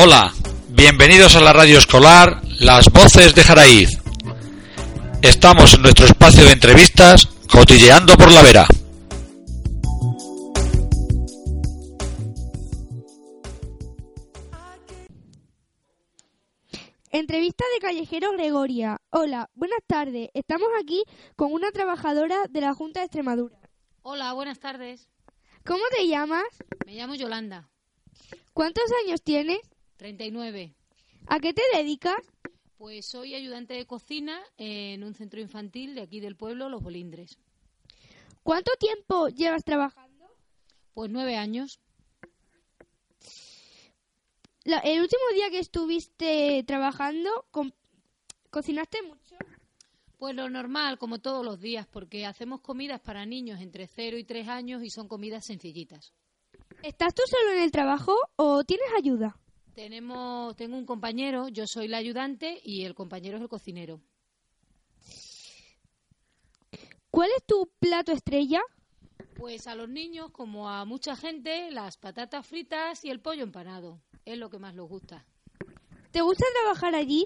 Hola, bienvenidos a la radio escolar Las Voces de Jaraíz. Estamos en nuestro espacio de entrevistas Cotilleando por la Vera. Entrevista de Callejero Gregoria. Hola, buenas tardes. Estamos aquí con una trabajadora de la Junta de Extremadura. Hola, buenas tardes. ¿Cómo te llamas? Me llamo Yolanda, ¿Cuántos años tienes? 39. ¿A qué te dedicas? Pues soy ayudante de cocina en un centro infantil de aquí del pueblo, Los Bolindres. ¿Cuánto tiempo llevas trabajando? Pues nueve años. La- el último día que estuviste trabajando, ¿cocinaste mucho? Pues lo normal, como todos los días, porque hacemos comidas para niños entre 0 y 3 años y son comidas sencillitas. ¿Estás tú solo en el trabajo o tienes ayuda? Tenemos, tengo un compañero, yo soy la ayudante y el compañero es el cocinero. ¿Cuál es tu plato estrella? Pues a los niños, como a mucha gente, las patatas fritas y el pollo empanado. Es lo que más les gusta. ¿Te gusta trabajar allí?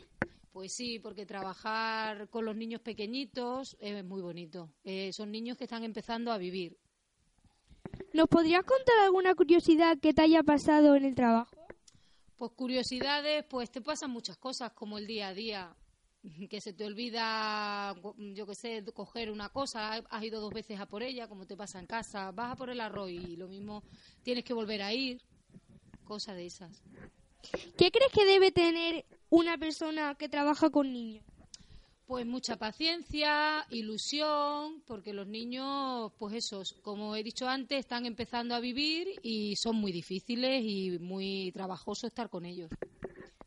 Pues sí, porque trabajar con los niños pequeñitos es muy bonito. Eh, son niños que están empezando a vivir. ¿Nos podrías contar alguna curiosidad que te haya pasado en el trabajo? Pues curiosidades, pues te pasan muchas cosas como el día a día, que se te olvida, yo qué sé, coger una cosa, has ido dos veces a por ella, como te pasa en casa, vas a por el arroz y lo mismo tienes que volver a ir, cosas de esas. ¿Qué crees que debe tener una persona que trabaja con niños? Pues mucha paciencia, ilusión, porque los niños, pues esos, como he dicho antes, están empezando a vivir y son muy difíciles y muy trabajoso estar con ellos.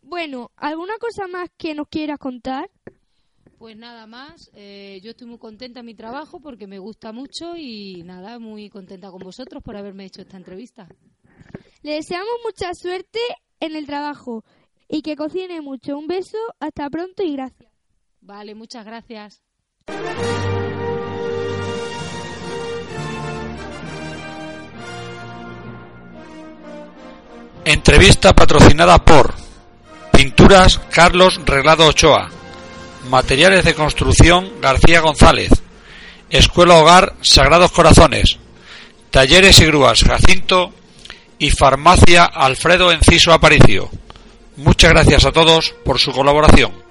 Bueno, ¿alguna cosa más que nos quieras contar? Pues nada más, eh, yo estoy muy contenta en mi trabajo porque me gusta mucho y nada, muy contenta con vosotros por haberme hecho esta entrevista. Le deseamos mucha suerte en el trabajo y que cocine mucho. Un beso, hasta pronto y gracias. Vale, muchas gracias. Entrevista patrocinada por Pinturas Carlos Reglado Ochoa, Materiales de Construcción García González, Escuela Hogar Sagrados Corazones, Talleres y Grúas Jacinto y Farmacia Alfredo Enciso Aparicio. Muchas gracias a todos por su colaboración.